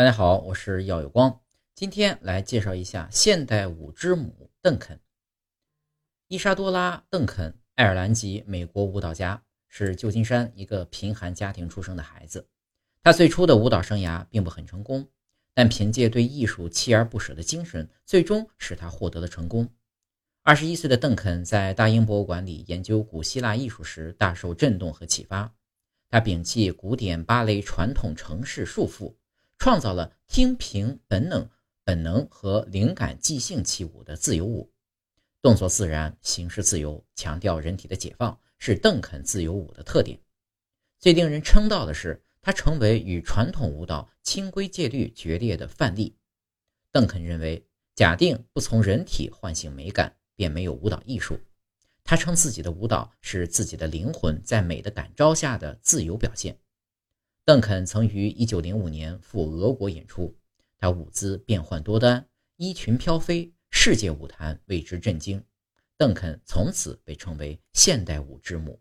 大家好，我是耀有光，今天来介绍一下现代舞之母邓肯。伊莎多拉·邓肯，爱尔兰籍美国舞蹈家，是旧金山一个贫寒家庭出生的孩子。他最初的舞蹈生涯并不很成功，但凭借对艺术锲而不舍的精神，最终使他获得了成功。二十一岁的邓肯在大英博物馆里研究古希腊艺术时，大受震动和启发。他摒弃古典芭蕾传统程式束缚。创造了听凭本能、本能和灵感即兴起舞的自由舞，动作自然，形式自由，强调人体的解放，是邓肯自由舞的特点。最令人称道的是，他成为与传统舞蹈清规戒律决裂的范例。邓肯认为，假定不从人体唤醒美感，便没有舞蹈艺术。他称自己的舞蹈是自己的灵魂在美的感召下的自由表现。邓肯曾于1905年赴俄国演出，他舞姿变幻多端，衣裙飘飞，世界舞坛为之震惊。邓肯从此被称为现代舞之母。